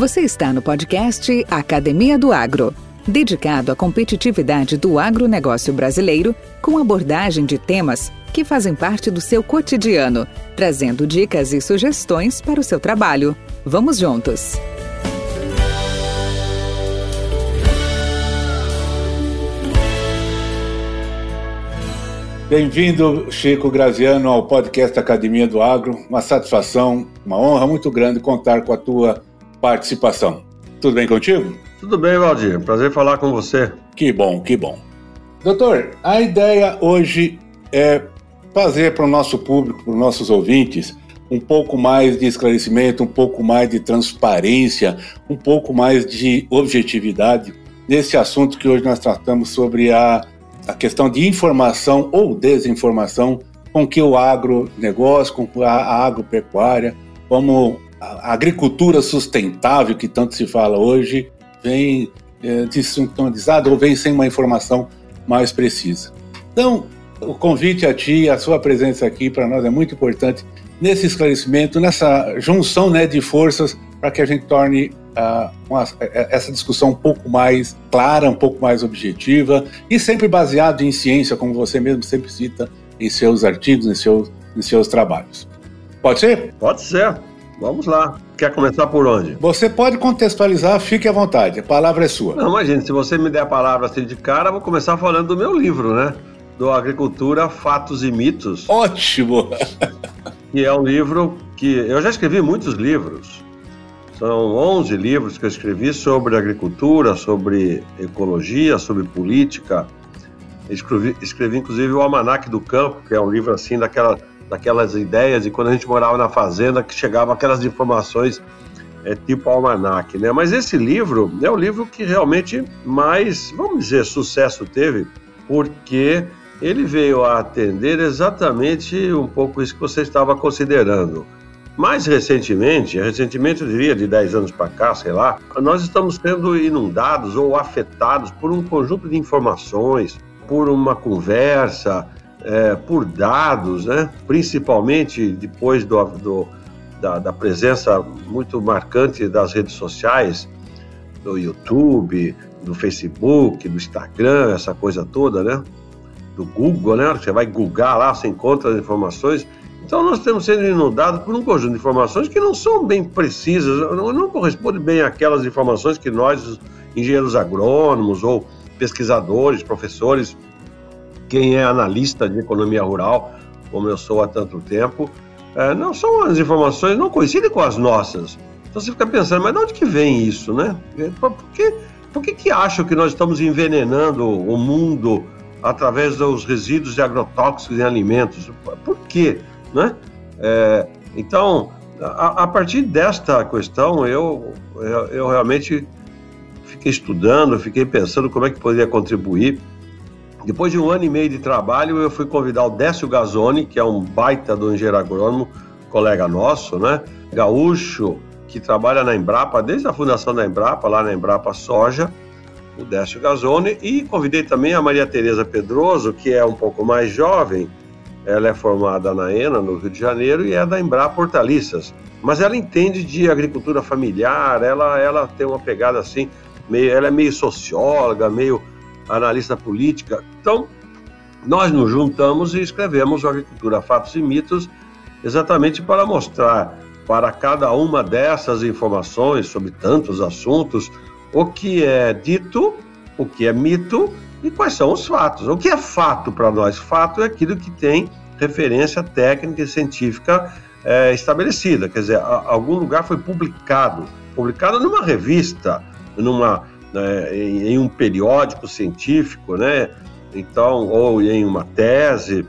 Você está no podcast Academia do Agro, dedicado à competitividade do agronegócio brasileiro, com abordagem de temas que fazem parte do seu cotidiano, trazendo dicas e sugestões para o seu trabalho. Vamos juntos! Bem-vindo, Chico Graziano, ao podcast Academia do Agro. Uma satisfação, uma honra muito grande contar com a tua participação. Tudo bem contigo? Tudo bem, Valdir. Prazer falar com você. Que bom, que bom. Doutor, a ideia hoje é fazer para o nosso público, para os nossos ouvintes, um pouco mais de esclarecimento, um pouco mais de transparência, um pouco mais de objetividade nesse assunto que hoje nós tratamos sobre a a questão de informação ou desinformação com que o agronegócio, com a agropecuária, como a agricultura sustentável, que tanto se fala hoje, vem é, ou vem sem uma informação mais precisa. Então, o convite a ti, a sua presença aqui para nós é muito importante nesse esclarecimento, nessa junção né, de forças para que a gente torne uh, uma, essa discussão um pouco mais clara, um pouco mais objetiva e sempre baseado em ciência, como você mesmo sempre cita em seus artigos, em seus, em seus trabalhos. Pode ser? Pode ser. Vamos lá. Quer começar por onde? Você pode contextualizar, fique à vontade. A palavra é sua. Não, imagine, se você me der a palavra assim de cara, eu vou começar falando do meu livro, né? Do Agricultura, Fatos e Mitos. Ótimo! que é um livro que eu já escrevi muitos livros, são 11 livros que eu escrevi sobre agricultura, sobre ecologia, sobre política. Escrevi, escrevi inclusive o Almanac do Campo, que é um livro assim daquela, daquelas ideias de quando a gente morava na fazenda, que chegavam aquelas informações é, tipo almanac, né? Mas esse livro é o livro que realmente mais, vamos dizer, sucesso teve, porque ele veio a atender exatamente um pouco isso que você estava considerando mais recentemente, recentemente eu diria de 10 anos para cá, sei lá, nós estamos sendo inundados ou afetados por um conjunto de informações, por uma conversa, é, por dados, né? principalmente depois do, do da, da, presença muito marcante das redes sociais, do YouTube, do Facebook, do Instagram, essa coisa toda, né? Do Google, né? Você vai googar lá, você encontra as informações então nós estamos sendo inundados por um conjunto de informações que não são bem precisas, não, não correspondem bem àquelas informações que nós, engenheiros agrônomos ou pesquisadores, professores, quem é analista de economia rural, como eu sou há tanto tempo, é, não são as informações, não coincidem com as nossas. Então você fica pensando, mas de onde que vem isso, né? Por que, por que, que acham que nós estamos envenenando o mundo através dos resíduos de agrotóxicos em alimentos? Por quê? né? É, então, a, a, partir desta questão, eu, eu, eu, realmente fiquei estudando, fiquei pensando como é que poderia contribuir. Depois de um ano e meio de trabalho, eu fui convidar o Décio Gazzoni, que é um baita do engenheiro agrônomo, colega nosso, né? Gaúcho, que trabalha na Embrapa, desde a fundação da Embrapa, lá na Embrapa Soja, o Décio Gazzoni, e convidei também a Maria Tereza Pedroso, que é um pouco mais jovem, ela é formada na ENA, no Rio de Janeiro, e é da Embrapa Hortaliças. Mas ela entende de agricultura familiar, ela, ela tem uma pegada assim, meio, ela é meio socióloga, meio analista política. Então, nós nos juntamos e escrevemos Agricultura Fatos e Mitos exatamente para mostrar para cada uma dessas informações sobre tantos assuntos o que é dito, o que é mito e quais são os fatos. O que é fato para nós? Fato é aquilo que tem referência técnica e científica é, estabelecida, quer dizer, a, algum lugar foi publicado, publicado numa revista, numa, né, em, em, um periódico científico, né? Então, ou em uma tese.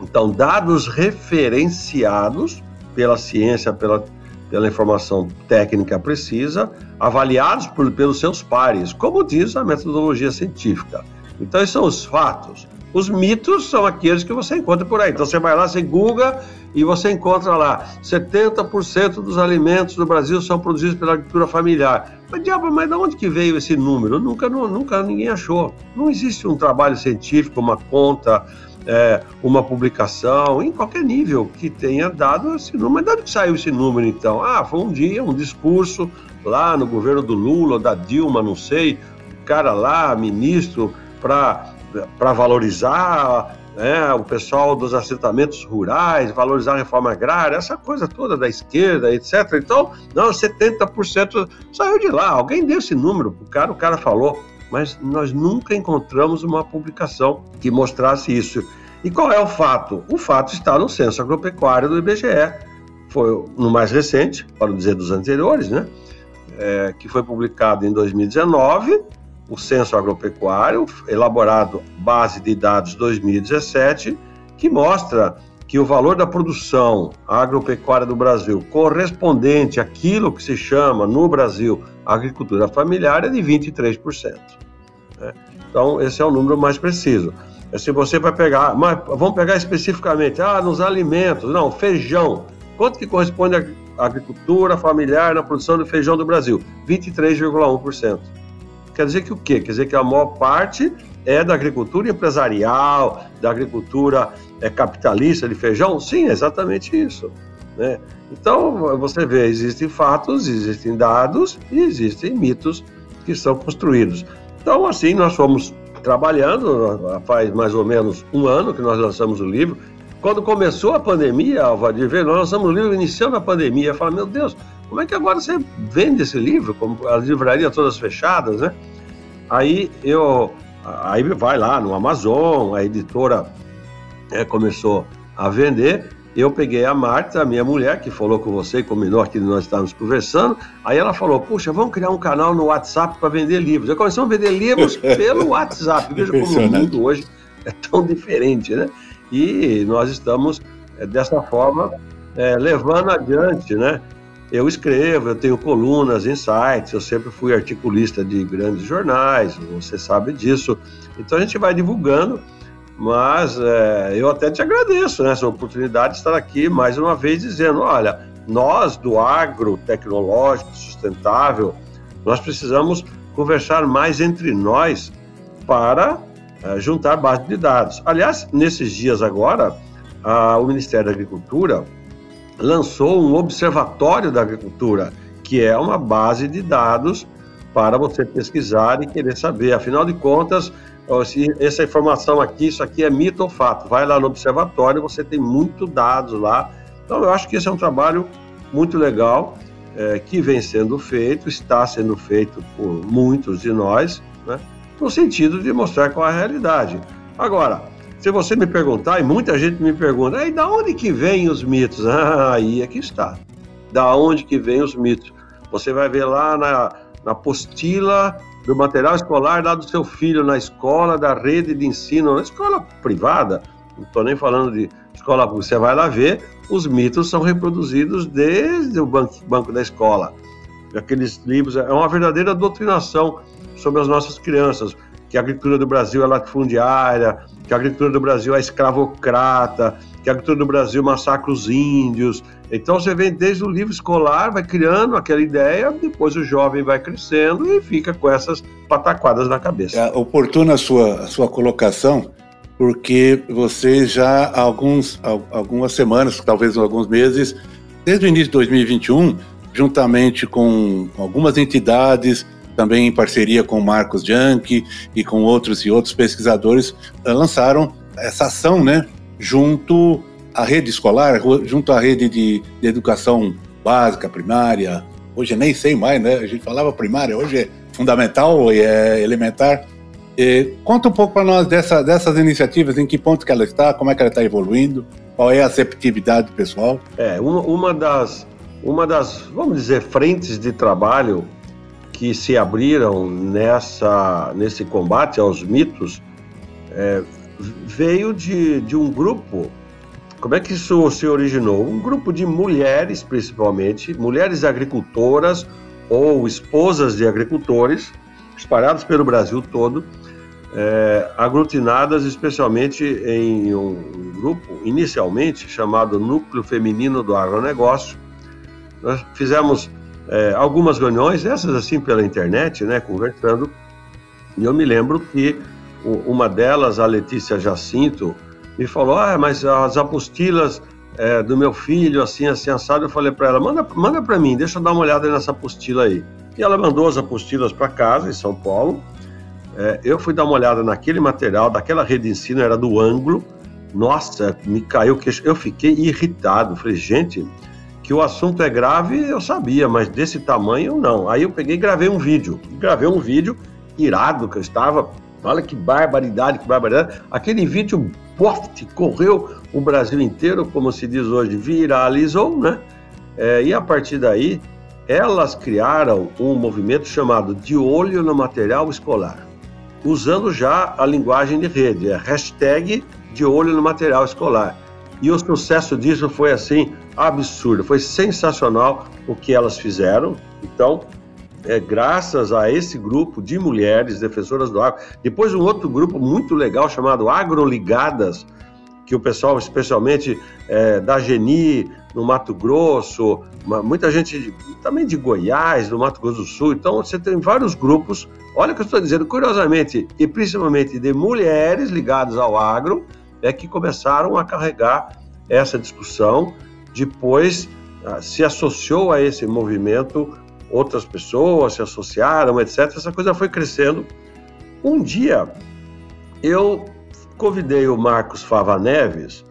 Então, dados referenciados pela ciência, pela, pela informação técnica precisa, avaliados por, pelos seus pares, como diz a metodologia científica. Então, esses são os fatos. Os mitos são aqueles que você encontra por aí. Então você vai lá, você google e você encontra lá 70% dos alimentos do Brasil são produzidos pela agricultura familiar. Mas diabo, mas de onde que veio esse número? Nunca, nunca ninguém achou. Não existe um trabalho científico, uma conta é, uma publicação, em qualquer nível que tenha dado esse número. Mas de onde saiu esse número, então? Ah, foi um dia, um discurso lá no governo do Lula, da Dilma, não sei, o cara lá, ministro, para valorizar né, o pessoal dos assentamentos rurais, valorizar a reforma agrária, essa coisa toda da esquerda, etc. Então, não, 70% saiu de lá. Alguém deu esse número para o cara, o cara falou mas nós nunca encontramos uma publicação que mostrasse isso. E qual é o fato? O fato está no censo agropecuário do IBGE. Foi no mais recente, para dizer dos anteriores, né? É, que foi publicado em 2019, o censo agropecuário, elaborado base de dados 2017, que mostra que o valor da produção agropecuária do Brasil correspondente àquilo que se chama no Brasil agricultura familiar é de 23%. Né? Então, esse é o número mais preciso. É se você vai pegar, mas vamos pegar especificamente, ah, nos alimentos, não, feijão. Quanto que corresponde à agricultura familiar na produção de feijão do Brasil? 23,1%. Quer dizer que o quê? Quer dizer que a maior parte é da agricultura empresarial, da agricultura é, capitalista de feijão? Sim, é exatamente isso. Né? Então, você vê, existem fatos, existem dados e existem mitos que são construídos. Então, assim, nós fomos trabalhando, faz mais ou menos um ano que nós lançamos o livro. Quando começou a pandemia, Alvadir, nós lançamos o livro iniciando a pandemia. Eu falei, meu Deus, como é que agora você vende esse livro? Como as livrarias todas fechadas, né? Aí eu, aí vai lá no Amazon, a editora é, começou a vender eu peguei a Marta, a minha mulher, que falou com você, combinou aqui nós estávamos conversando. Aí ela falou: Puxa, vamos criar um canal no WhatsApp para vender livros. Eu começamos a vender livros pelo WhatsApp. Veja como o mundo hoje é tão diferente, né? E nós estamos, é, dessa forma, é, levando adiante, né? Eu escrevo, eu tenho colunas sites, eu sempre fui articulista de grandes jornais, você sabe disso. Então a gente vai divulgando mas é, eu até te agradeço né, essa oportunidade de estar aqui mais uma vez dizendo: olha, nós do agro tecnológico sustentável, nós precisamos conversar mais entre nós para é, juntar base de dados. Aliás, nesses dias agora, a, o Ministério da Agricultura lançou um observatório da agricultura, que é uma base de dados para você pesquisar e querer saber. Afinal de contas, essa informação aqui, isso aqui é mito ou fato. Vai lá no observatório, você tem muito dados lá. Então, eu acho que esse é um trabalho muito legal é, que vem sendo feito, está sendo feito por muitos de nós, né, no sentido de mostrar qual é a realidade. Agora, se você me perguntar, e muita gente me pergunta, aí da onde que vêm os mitos? Ah, aí é que está. Da onde que vêm os mitos? Você vai ver lá na, na apostila do material escolar lá do seu filho na escola da rede de ensino, na escola privada, não estou nem falando de escola pública, você vai lá ver, os mitos são reproduzidos desde o banco, banco da escola. Aqueles livros, é uma verdadeira doutrinação sobre as nossas crianças, que a agricultura do Brasil é latifundiária, que a agricultura do Brasil é escravocrata, que a agricultura do Brasil massacra os índios. Então você vem desde o livro escolar, vai criando aquela ideia, depois o jovem vai crescendo e fica com essas pataquadas na cabeça. É oportuna a sua, a sua colocação, porque você já há alguns, algumas semanas, talvez alguns meses, desde o início de 2021, juntamente com algumas entidades, também em parceria com Marcos Janke e com outros e outros pesquisadores, lançaram essa ação, né, junto à rede escolar, junto à rede de, de educação básica, primária. Hoje nem sei mais, né? A gente falava primária, hoje é fundamental e é elementar. E conta um pouco para nós dessa, dessas iniciativas, em que ponto que ela está, como é que ela está evoluindo, qual é a receptividade pessoal? É, uma, uma, das, uma das, vamos dizer, frentes de trabalho que se abriram nessa, nesse combate aos mitos é, veio de, de um grupo. Como é que isso se originou? Um grupo de mulheres, principalmente, mulheres agricultoras ou esposas de agricultores, espalhadas pelo Brasil todo, é, aglutinadas especialmente em um grupo, inicialmente chamado Núcleo Feminino do Agronegócio. Nós fizemos é, algumas reuniões, essas assim pela internet, né, conversando, e eu me lembro que uma delas, a Letícia Jacinto, me falou, ah, mas as apostilas é, do meu filho, assim, assim, assado, eu falei para ela, manda, manda para mim, deixa eu dar uma olhada nessa apostila aí. E ela mandou as apostilas para casa, em São Paulo. É, eu fui dar uma olhada naquele material, daquela rede de ensino, era do ângulo. Nossa, me caiu queixo. Eu fiquei irritado. Falei, gente, que o assunto é grave, eu sabia, mas desse tamanho, não. Aí eu peguei e gravei um vídeo. Gravei um vídeo irado que eu estava. Olha que barbaridade, que barbaridade. Aquele vídeo, poft, correu o Brasil inteiro, como se diz hoje, viralizou, né? É, e a partir daí, elas criaram um movimento chamado De Olho no Material Escolar, usando já a linguagem de rede, é hashtag De Olho no Material Escolar. E o sucesso disso foi assim absurdo, foi sensacional o que elas fizeram. Então, é graças a esse grupo de mulheres defensoras do agro, depois um outro grupo muito legal chamado Agroligadas, que o pessoal, especialmente é, da Geni, no Mato Grosso, muita gente também de Goiás, no Mato Grosso do Sul. Então, você tem vários grupos. Olha o que eu estou dizendo, curiosamente, e principalmente de mulheres ligadas ao agro, é que começaram a carregar essa discussão. Depois ah, se associou a esse movimento outras pessoas, se associaram, etc. Essa coisa foi crescendo. Um dia, eu convidei o Marcos Fava Neves.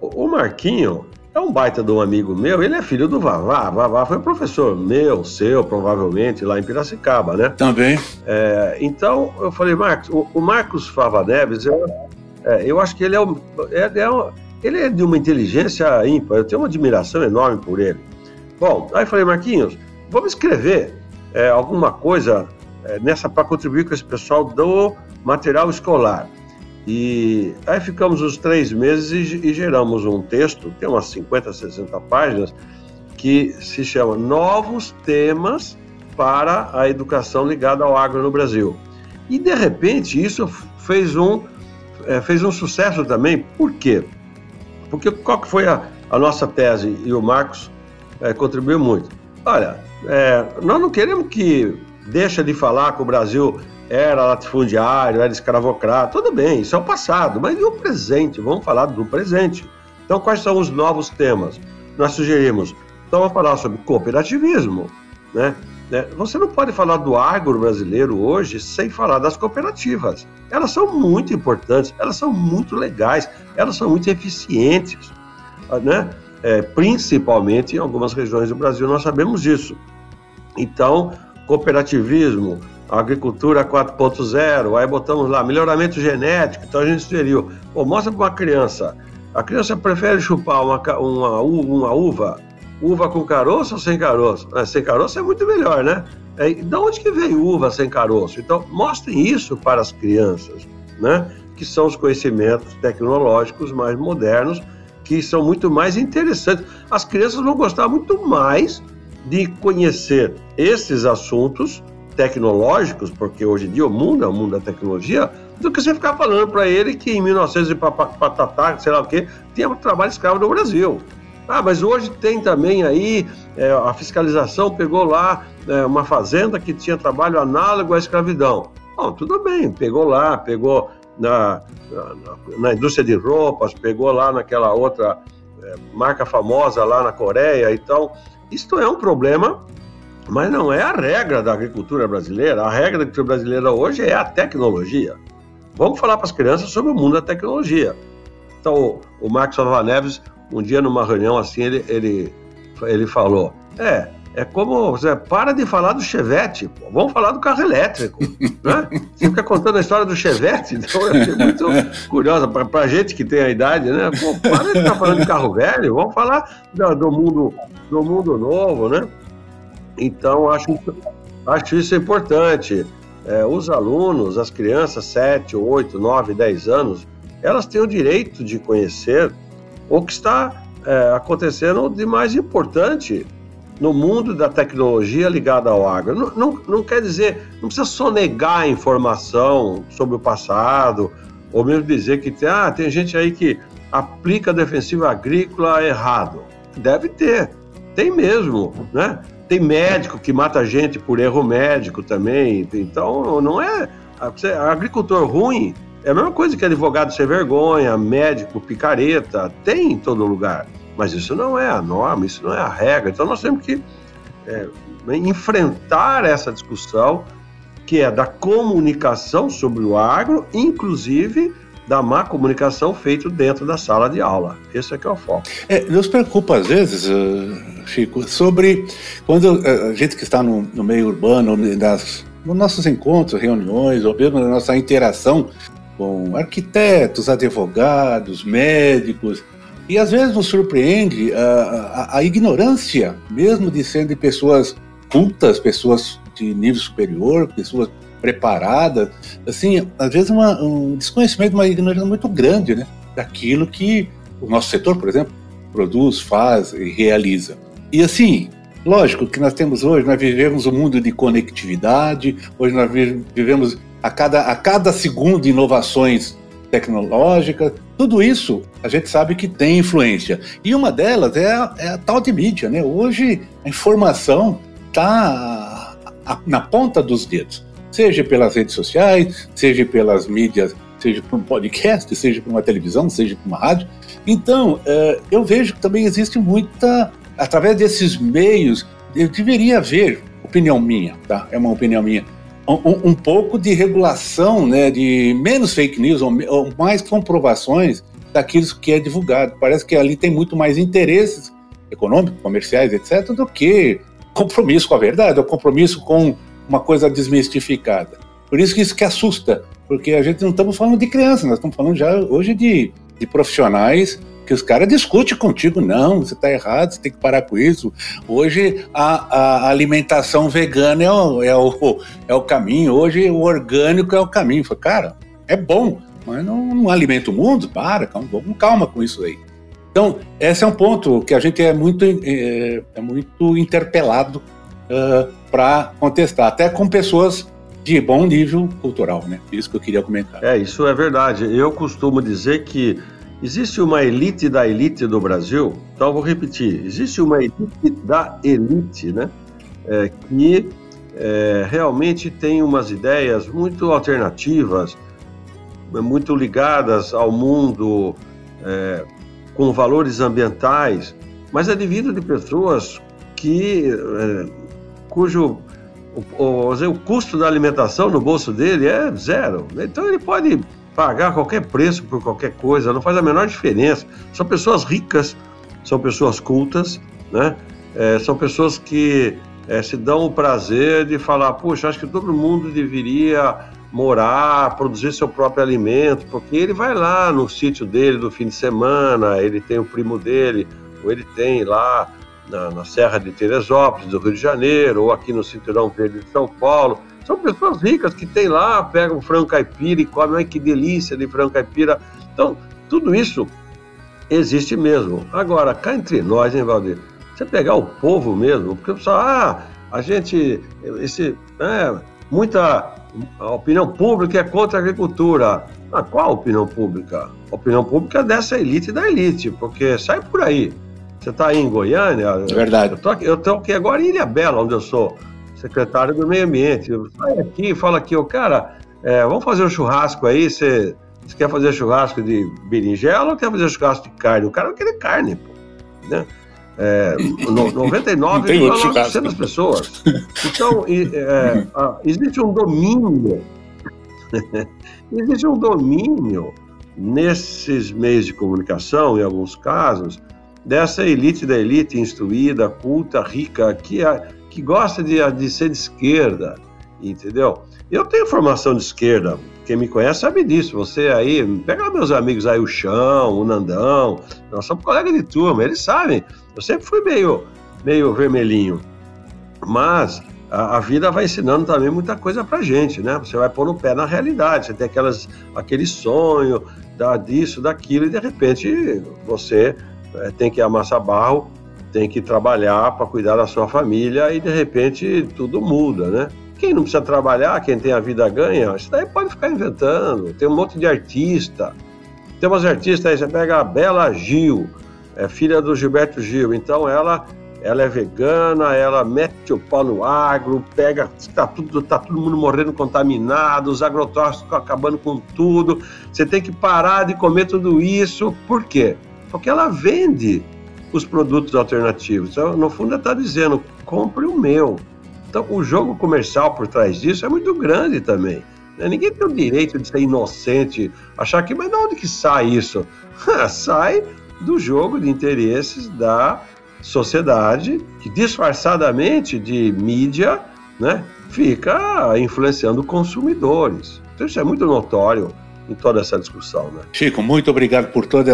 O Marquinho é um baita de um amigo meu, ele é filho do Vavá. Vavá foi professor meu, seu, provavelmente, lá em Piracicaba, né? Também. É, então, eu falei, Marcos, o, o Marcos Fava Neves, eu, é, eu acho que ele é, um, é, é ele é de uma inteligência ímpar, eu tenho uma admiração enorme por ele. Bom, aí falei, Marquinhos, vamos escrever é, alguma coisa é, nessa para contribuir com esse pessoal do material escolar. E aí ficamos os três meses e, e geramos um texto, tem umas 50, 60 páginas, que se chama Novos Temas para a Educação Ligada ao Agro no Brasil. E, de repente, isso fez um, é, fez um sucesso também. Por quê? Porque qual que foi a, a nossa tese? E o Marcos é, contribuiu muito. Olha, é, nós não queremos que deixa de falar que o Brasil era latifundiário, era escravocrata, tudo bem, isso é o passado, mas e o presente? Vamos falar do presente. Então, quais são os novos temas? Nós sugerimos, então vamos falar sobre cooperativismo, né? Né? Você não pode falar do agro brasileiro hoje sem falar das cooperativas. Elas são muito importantes, elas são muito legais, elas são muito eficientes, né? É, principalmente em algumas regiões do Brasil, nós sabemos disso. Então, cooperativismo, agricultura 4.0, aí botamos lá melhoramento genético, então a gente sugeriu, pô, mostra para uma criança, a criança prefere chupar uma, uma, uma uva, uva com caroço ou sem caroço? É, sem caroço é muito melhor, né? É, de onde que veio uva sem caroço? Então, mostrem isso para as crianças, né? Que são os conhecimentos tecnológicos mais modernos, que são muito mais interessantes. As crianças vão gostar muito mais de conhecer esses assuntos tecnológicos, porque hoje em dia o mundo é o mundo da tecnologia, do que você ficar falando para ele que em 1900 e patatá, sei lá o quê, tinha trabalho escravo no Brasil. Ah, mas hoje tem também aí, é, a fiscalização pegou lá é, uma fazenda que tinha trabalho análogo à escravidão. Bom, tudo bem, pegou lá, pegou na, na, na indústria de roupas, pegou lá naquela outra é, marca famosa lá na Coreia, então isto é um problema, mas não é a regra da agricultura brasileira. A regra da agricultura brasileira hoje é a tecnologia. Vamos falar para as crianças sobre o mundo da tecnologia. Então, o Marcos Alva Neves, um dia numa reunião assim, ele, ele, ele falou: É, é como você para de falar do Chevette, pô, vamos falar do carro elétrico. Né? Você fica contando a história do Chevette, então eu achei muito curiosa para a gente que tem a idade, né? Pô, para de ficar falando de carro velho, vamos falar do, do, mundo, do mundo novo, né? Então, acho, acho isso importante. É, os alunos, as crianças, 7, 8, 9, 10 anos, elas têm o direito de conhecer o que está é, acontecendo de mais importante no mundo da tecnologia ligada ao agro. Não, não, não, quer dizer, não precisa sonegar informação sobre o passado, ou mesmo dizer que tem, ah, tem gente aí que aplica a defensiva agrícola errado. Deve ter, tem mesmo, né? Tem médico que mata gente por erro médico também. Então, não é. Agricultor ruim É a mesma coisa que advogado sem vergonha, médico picareta, tem em todo lugar. Mas isso não é a norma, isso não é a regra. Então nós temos que é, enfrentar essa discussão que é da comunicação sobre o agro, inclusive da má comunicação feita dentro da sala de aula. Esse é que é o foco. É, nos preocupa às vezes, uh, Chico, sobre quando uh, a gente que está no, no meio urbano, nas, nos nossos encontros, reuniões, ou mesmo na nossa interação com arquitetos, advogados, médicos, e às vezes nos surpreende a, a, a ignorância, mesmo de serem pessoas cultas, pessoas de nível superior, pessoas preparadas, assim, às vezes uma, um desconhecimento, uma ignorância muito grande, né, daquilo que o nosso setor, por exemplo, produz, faz e realiza. E assim, lógico que nós temos hoje, nós vivemos um mundo de conectividade, hoje nós vivemos a cada, a cada segundo inovações tecnológicas, tudo isso a gente sabe que tem influência. E uma delas é a, é a tal de mídia, né? Hoje a informação está na ponta dos dedos, seja pelas redes sociais, seja pelas mídias, seja por um podcast, seja por uma televisão, seja por uma rádio. Então, é, eu vejo que também existe muita, através desses meios, eu deveria haver, opinião minha, tá? É uma opinião minha, um, um, pouco de regulação, né, de menos fake news ou, ou, mais comprovações daquilo que é divulgado. Parece que ali tem muito mais interesses econômicos, comerciais, etc., do que compromisso com a verdade, ou compromisso com uma coisa desmistificada. Por isso que isso que assusta, porque a gente não estamos falando de crianças, nós estamos falando já hoje de, de profissionais que os caras discutem contigo, não, você está errado, você tem que parar com isso. Hoje a, a alimentação vegana é o, é, o, é o caminho, hoje o orgânico é o caminho. Falei, cara, é bom, mas não, não alimenta o mundo, para, calma, calma com isso aí. Então, esse é um ponto que a gente é muito, é, é muito interpelado uh, para contestar, até com pessoas de bom nível cultural, né? Isso que eu queria comentar. É, isso é verdade. Eu costumo dizer que Existe uma elite da elite do Brasil, então vou repetir: existe uma elite da elite, né? É, que é, realmente tem umas ideias muito alternativas, muito ligadas ao mundo, é, com valores ambientais, mas é devido de pessoas que é, cujo o, o, o custo da alimentação no bolso dele é zero. Então ele pode pagar qualquer preço por qualquer coisa, não faz a menor diferença. São pessoas ricas, são pessoas cultas, né? É, são pessoas que é, se dão o prazer de falar, puxa, acho que todo mundo deveria morar, produzir seu próprio alimento, porque ele vai lá no sítio dele do fim de semana, ele tem o primo dele, ou ele tem lá na, na Serra de Teresópolis, do Rio de Janeiro, ou aqui no Cinturão Verde de São Paulo, são pessoas ricas que tem lá, pegam frango caipira e comem, que delícia de frango caipira. Então, tudo isso existe mesmo. Agora, cá entre nós, hein, Valdir? Você pegar o povo mesmo, porque o pessoal, ah, a gente, esse, é, muita a opinião pública é contra a agricultura. Ah, qual a opinião pública? A opinião pública é dessa elite da elite, porque sai por aí. Você está aí em Goiânia? É verdade. Eu estou aqui agora em Ilha Bela, onde eu sou secretário do Meio Ambiente. Sai aqui, fala aqui, o cara, é, vamos fazer um churrasco aí, você, você, quer fazer churrasco de berinjela ou quer fazer churrasco de carne? O cara vai querer carne, pô, né? É, 99,9% das pessoas. Então, é, existe um domínio, existe um domínio nesses meios de comunicação, em alguns casos, dessa elite da elite instruída, culta, rica, que, que gosta de, de ser de esquerda, entendeu? Eu tenho formação de esquerda, quem me conhece sabe disso. Você aí, pega meus amigos aí, o Chão, o Nandão, nós somos colegas de turma, eles sabem. Eu sempre fui meio, meio vermelhinho. Mas a, a, vida vai ensinando também muita coisa pra gente, né? Você vai pôr no pé na realidade, você tem aquelas, aquele sonho da, disso, daquilo, e de repente você é, tem que amassar barro tem que trabalhar para cuidar da sua família e de repente tudo muda, né? Quem não precisa trabalhar, quem tem a vida ganha, isso daí pode ficar inventando. Tem um monte de artista. Tem umas artistas aí, você pega a Bela Gil, é filha do Gilberto Gil, então ela ela é vegana, ela mete o pau no agro, pega, tá tudo, tá todo mundo morrendo contaminado, os agrotóxicos acabando com tudo. Você tem que parar de comer tudo isso. Por quê? Porque ela vende os produtos alternativos. Então, no fundo, ela está dizendo: compre o meu. Então, o jogo comercial por trás disso é muito grande também. Né? Ninguém tem o direito de ser inocente, achar que, mas de onde que sai isso? sai do jogo de interesses da sociedade que disfarçadamente de mídia, né, fica influenciando consumidores. Então isso é muito notório em toda essa discussão, né? Chico, muito obrigado por todos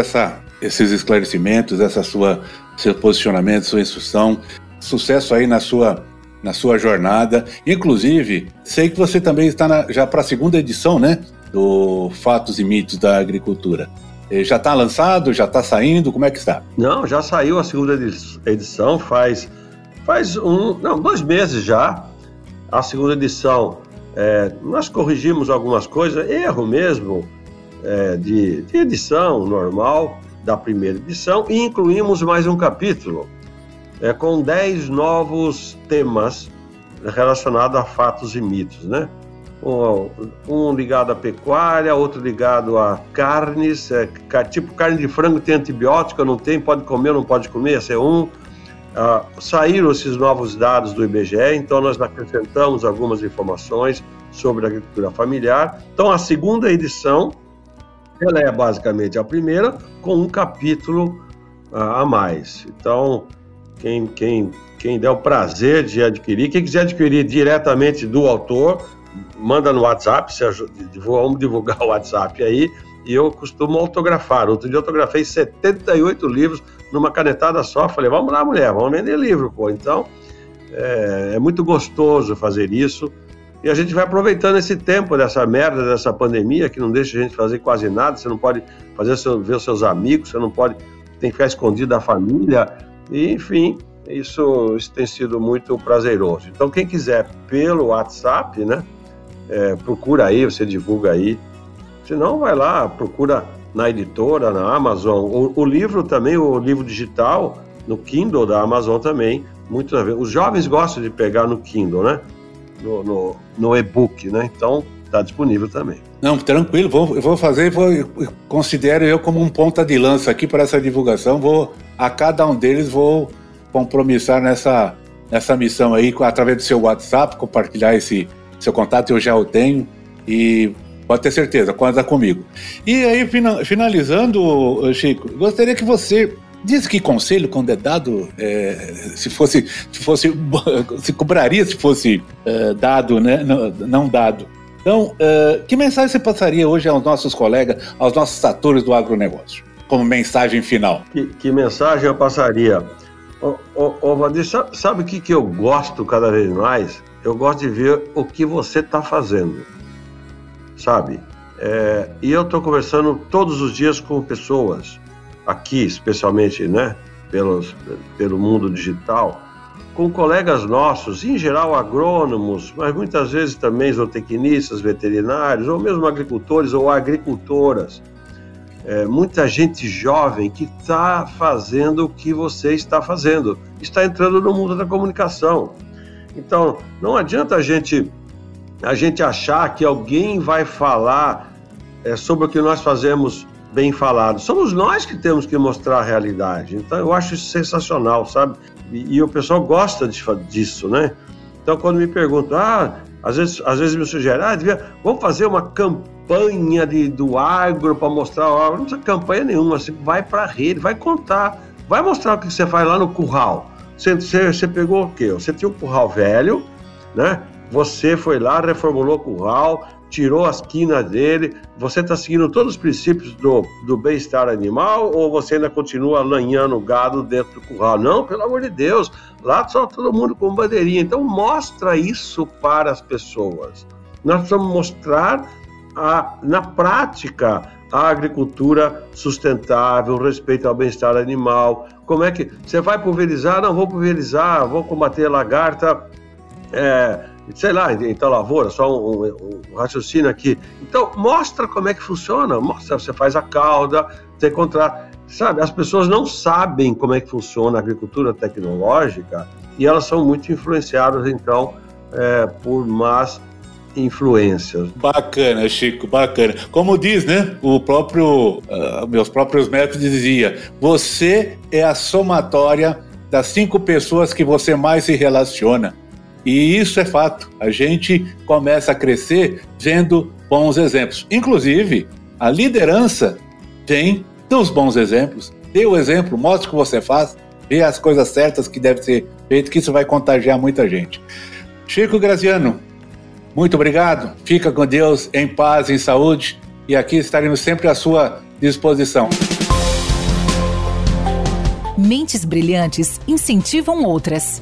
esses esclarecimentos, essa sua seu posicionamento, sua instrução. Sucesso aí na sua na sua jornada. Inclusive, sei que você também está na, já para a segunda edição, né, do Fatos e Mitos da Agricultura. Já está lançado? Já está saindo? Como é que está? Não, já saiu a segunda edição faz, faz um, não, dois meses já. A segunda edição, é, nós corrigimos algumas coisas, erro mesmo é, de, de edição normal da primeira edição e incluímos mais um capítulo é, com dez novos temas relacionados a fatos e mitos, né? um, um ligado à pecuária, outro ligado a carnes, é, tipo carne de frango tem antibiótico, não tem, pode comer, não pode comer, esse é um. Ah, saíram esses novos dados do IBGE, então nós acrescentamos algumas informações sobre a agricultura familiar. Então a segunda edição, ela é basicamente a primeira, com um capítulo ah, a mais. Então, quem, quem, quem der o prazer de adquirir, quem quiser adquirir diretamente do autor, manda no WhatsApp, se ajuda, vamos divulgar o WhatsApp aí, e eu costumo autografar. Outro dia eu autografei 78 livros numa canetada só. Falei, vamos lá, mulher, vamos vender livro, pô. Então, é, é, muito gostoso fazer isso. E a gente vai aproveitando esse tempo dessa merda, dessa pandemia, que não deixa a gente fazer quase nada. Você não pode fazer seu, ver os seus amigos, você não pode, tem que ficar escondido da família. E, enfim, isso, isso tem sido muito prazeroso. Então, quem quiser pelo WhatsApp, né? é, procura aí, você divulga aí. Se não, vai lá, procura na editora, na Amazon. O, o, livro também, o livro digital, no Kindle da Amazon também. Muito Os jovens gostam de pegar no Kindle, né? No, no, no e-book, né? Então, está disponível também. Não, tranquilo, vou, vou fazer, vou, considero eu como um ponta de lança aqui para essa divulgação. Vou, a cada um deles, vou compromissar nessa, nessa missão aí, através do seu WhatsApp, compartilhar esse, seu contato eu já o tenho e pode ter certeza, conta comigo. E aí, finalizando, Chico, gostaria que você Diz que conselho, quando é dado, é, se fosse, se fosse, se cobraria se fosse é, dado, né? Não, não, dado. Então, é, que mensagem você passaria hoje aos nossos colegas, aos nossos atores do agronegócio, como mensagem final? Que, que mensagem eu passaria? Ô, ô, ô Vadir, sabe, sabe o que, que eu gosto cada vez mais? eu gosto de ver o que você está fazendo, sabe? É, e eu estou conversando todos os dias com pessoas, aqui especialmente, né, pelos, pelo mundo digital, com colegas nossos, em geral agrônomos, mas muitas vezes também zootecnistas, veterinários, ou mesmo agricultores ou agricultoras. É, muita gente jovem que está fazendo o que você está fazendo, está entrando no mundo da comunicação. Então, não adianta a gente, a gente achar que alguém vai falar é, sobre o que nós fazemos bem falado. Somos nós que temos que mostrar a realidade. Então, eu acho isso sensacional, sabe? E, e o pessoal gosta de, disso, né? Então, quando me perguntam, ah, às vezes, às vezes me sugerem, ah, devia, vamos fazer uma campanha de, do agro para mostrar agro. Não precisa campanha nenhuma, você vai para a rede, vai contar, vai mostrar o que você faz lá no curral. Você, você, você pegou o quê? Você tinha um curral velho, né? Você foi lá, reformulou o curral, tirou as quinas dele. Você está seguindo todos os princípios do, do bem-estar animal ou você ainda continua lanhando gado dentro do curral? Não, pelo amor de Deus, lá só todo mundo com bandeirinha. Então mostra isso para as pessoas. Nós precisamos mostrar a, na prática a agricultura sustentável, respeito ao bem-estar animal. Como é que você vai pulverizar? Não vou pulverizar, vou combater lagarta, é, sei lá, então lavoura, só um, um, um, raciocínio aqui. Então mostra como é que funciona, mostra, você faz a cauda, você contrata. sabe, as pessoas não sabem como é que funciona a agricultura tecnológica e elas são muito influenciadas, então, é, por más influências. Bacana, Chico, bacana. Como diz, né? O próprio, uh, meus próprios métodos dizia: você é a somatória das cinco pessoas que você mais se relaciona. E isso é fato. A gente começa a crescer vendo bons exemplos. Inclusive, a liderança vem dos bons exemplos. Dê o exemplo, mostre o que você faz, vê as coisas certas que deve ser feito, que isso vai contagiar muita gente. Chico Graziano, muito obrigado. Fica com Deus, em paz, em saúde. E aqui estaremos sempre à sua disposição. Mentes brilhantes incentivam outras.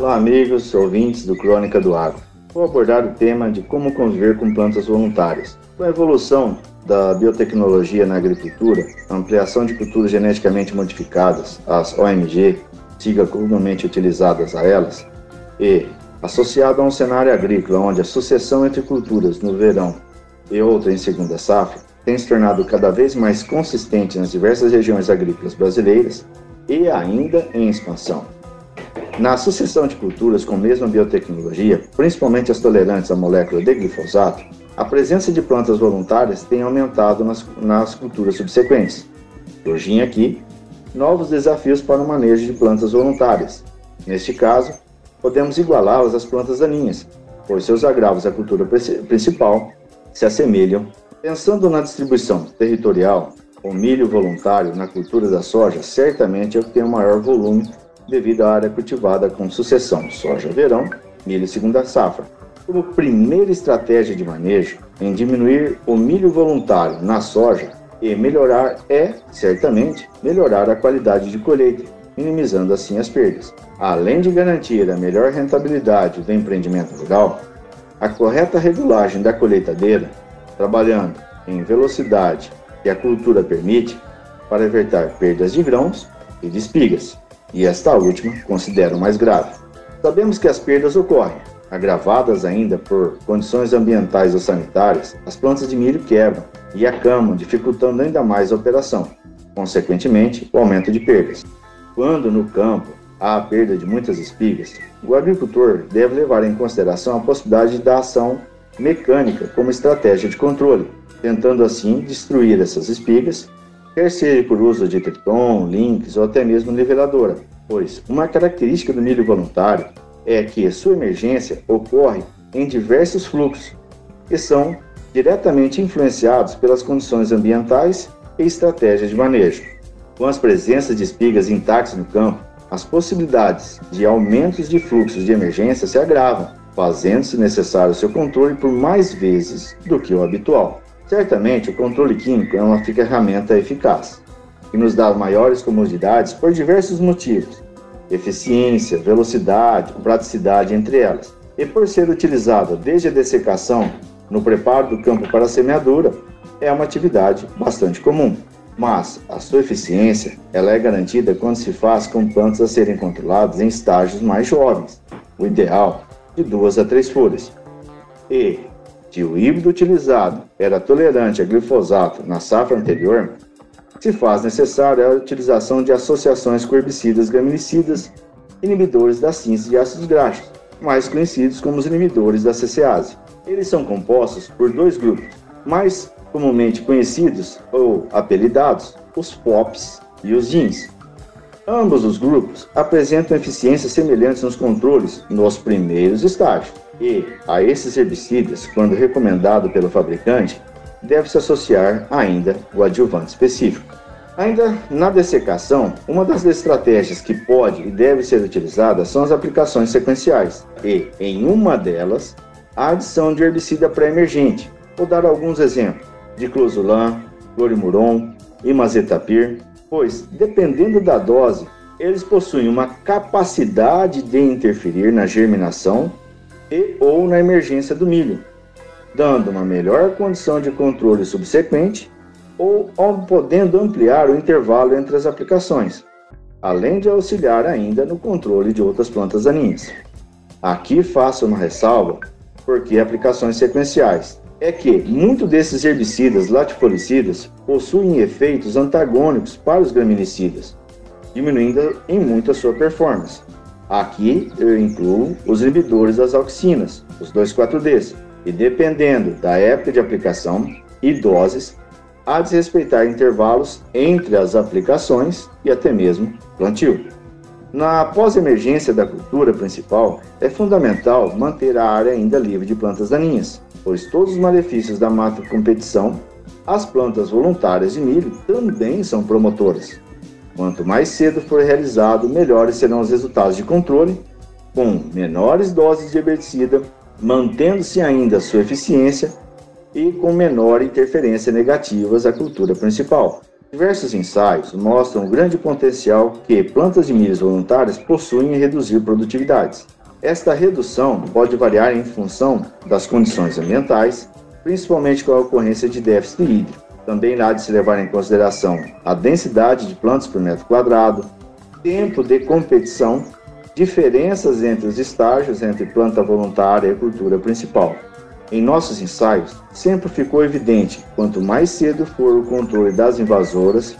Olá, amigos, ouvintes do Crônica do Agro. Vou abordar o tema de como conviver com plantas voluntárias. Com a evolução da biotecnologia na agricultura, a ampliação de culturas geneticamente modificadas, as OMG, siga comumente utilizadas a elas, e associado a um cenário agrícola onde a sucessão entre culturas no verão e outra em segunda safra tem se tornado cada vez mais consistente nas diversas regiões agrícolas brasileiras e ainda em expansão. Na sucessão de culturas com mesma biotecnologia, principalmente as tolerantes à molécula de glifosato, a presença de plantas voluntárias tem aumentado nas, nas culturas subsequentes. Surgem aqui novos desafios para o manejo de plantas voluntárias. Neste caso, podemos igualá-las às plantas daninhas, pois seus agravos à cultura principal se assemelham. Pensando na distribuição territorial, o milho voluntário na cultura da soja certamente é o que tem o maior volume devido à área cultivada com sucessão soja-verão, milho segunda safra. Como primeira estratégia de manejo em diminuir o milho voluntário na soja e melhorar é, certamente, melhorar a qualidade de colheita, minimizando assim as perdas. Além de garantir a melhor rentabilidade do empreendimento rural, a correta regulagem da colheitadeira, trabalhando em velocidade que a cultura permite para evitar perdas de grãos e de espigas, e esta última considero mais grave. Sabemos que as perdas ocorrem, agravadas ainda por condições ambientais ou sanitárias, as plantas de milho quebram e acamam, dificultando ainda mais a operação, consequentemente, o aumento de perdas. Quando no campo há a perda de muitas espigas, o agricultor deve levar em consideração a possibilidade da ação mecânica como estratégia de controle, tentando assim destruir essas espigas, quer seja por uso de triton, links ou até mesmo niveladora, pois uma característica do milho voluntário é que sua emergência ocorre em diversos fluxos, que são diretamente influenciados pelas condições ambientais e estratégias de manejo. Com as presenças de espigas intactas no campo, as possibilidades de aumentos de fluxos de emergência se agravam, fazendo-se necessário seu controle por mais vezes do que o habitual. Certamente, o controle químico é uma ferramenta eficaz, que nos dá maiores comodidades por diversos motivos: eficiência, velocidade, praticidade, entre elas. E por ser utilizada desde a dessecação no preparo do campo para a semeadura, é uma atividade bastante comum mas a sua eficiência ela é garantida quando se faz com plantas a serem controladas em estágios mais jovens, o ideal de duas a três folhas. E, se o híbrido utilizado era tolerante a glifosato na safra anterior, se faz necessária a utilização de associações com herbicidas graminicidas inibidores da síntese de ácidos graxos, mais conhecidos como os inibidores da CCase. Eles são compostos por dois grupos, mais comumente conhecidos ou apelidados, os POPs e os jeans. Ambos os grupos apresentam eficiências semelhantes nos controles nos primeiros estágios, e a esses herbicidas, quando recomendado pelo fabricante, deve-se associar ainda o adjuvante específico. Ainda na dessecação, uma das estratégias que pode e deve ser utilizada são as aplicações sequenciais, e, em uma delas, a adição de herbicida pré-emergente. Vou dar alguns exemplos diclosulam, clorimuron, imazetapir, pois, dependendo da dose, eles possuem uma capacidade de interferir na germinação e ou na emergência do milho, dando uma melhor condição de controle subsequente ou podendo ampliar o intervalo entre as aplicações, além de auxiliar ainda no controle de outras plantas daninhas. Aqui faço uma ressalva, porque aplicações sequenciais é que muitos desses herbicidas latifolicidas possuem efeitos antagônicos para os graminicidas, diminuindo em muito a sua performance. Aqui eu incluo os inibidores das auxinas, os 2,4-Ds, e dependendo da época de aplicação e doses, há de respeitar intervalos entre as aplicações e até mesmo plantio. Na pós-emergência da cultura principal, é fundamental manter a área ainda livre de plantas daninhas, pois todos os malefícios da mata competição, as plantas voluntárias de milho também são promotoras. Quanto mais cedo for realizado, melhores serão os resultados de controle, com menores doses de herbicida, mantendo-se ainda sua eficiência e com menor interferência negativas à cultura principal. Diversos ensaios mostram o grande potencial que plantas de milho voluntárias possuem em reduzir produtividades. Esta redução pode variar em função das condições ambientais, principalmente com a ocorrência de déficit hídrico. Também há de se levar em consideração a densidade de plantas por metro quadrado, tempo de competição, diferenças entre os estágios entre planta voluntária e cultura principal. Em nossos ensaios, sempre ficou evidente quanto mais cedo for o controle das invasoras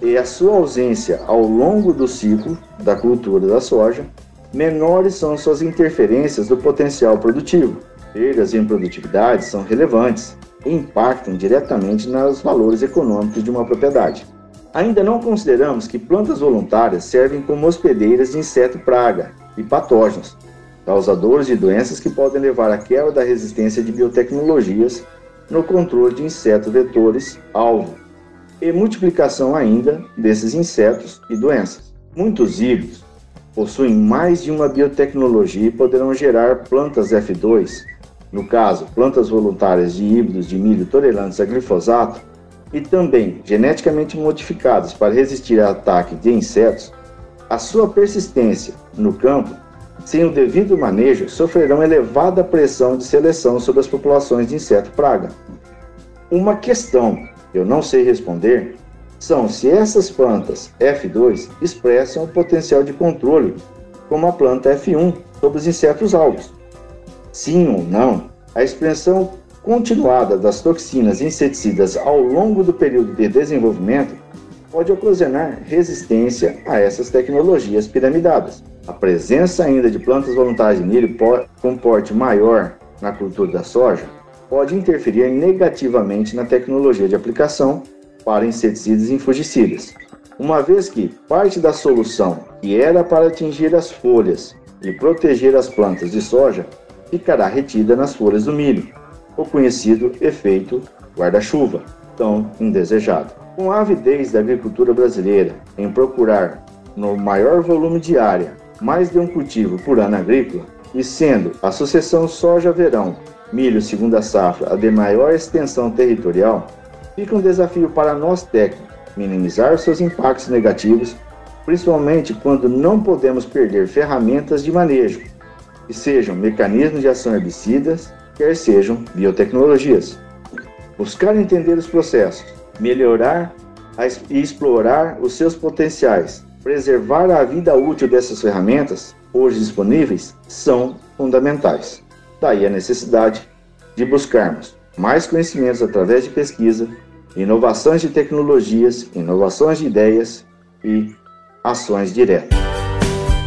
e a sua ausência ao longo do ciclo da cultura da soja, menores são suas interferências do potencial produtivo. Perdas em produtividade são relevantes impactam diretamente nos valores econômicos de uma propriedade. Ainda não consideramos que plantas voluntárias servem como hospedeiras de inseto praga e patógenos, causadores de doenças que podem levar à quebra da resistência de biotecnologias no controle de insetos vetores alvo e multiplicação ainda desses insetos e doenças. Muitos híbridos possuem mais de uma biotecnologia e poderão gerar plantas F2, no caso, plantas voluntárias de híbridos de milho tolerantes a glifosato, e também geneticamente modificadas para resistir a ataque de insetos, a sua persistência no campo sem o devido manejo, sofrerão elevada pressão de seleção sobre as populações de inseto praga. Uma questão que eu não sei responder são se essas plantas F2 expressam o potencial de controle como a planta F1 sobre os insetos alvos. Sim ou não, a expressão continuada das toxinas inseticidas ao longo do período de desenvolvimento pode ocasionar resistência a essas tecnologias piramidadas. A presença ainda de plantas voluntárias de milho com porte maior na cultura da soja pode interferir negativamente na tecnologia de aplicação para inseticidas e fungicidas, uma vez que parte da solução que era para atingir as folhas e proteger as plantas de soja ficará retida nas folhas do milho, o conhecido efeito guarda-chuva, tão indesejado. Com a avidez da agricultura brasileira em procurar, no maior volume de área, mais de um cultivo por ano agrícola, e sendo a sucessão soja-verão, milho segunda safra a de maior extensão territorial, fica um desafio para nós técnicos minimizar seus impactos negativos, principalmente quando não podemos perder ferramentas de manejo, que sejam mecanismos de ação herbicidas, quer sejam biotecnologias. Buscar entender os processos, melhorar e explorar os seus potenciais, preservar a vida útil dessas ferramentas, hoje disponíveis, são fundamentais. Daí a necessidade de buscarmos mais conhecimentos através de pesquisa, inovações de tecnologias, inovações de ideias e ações diretas.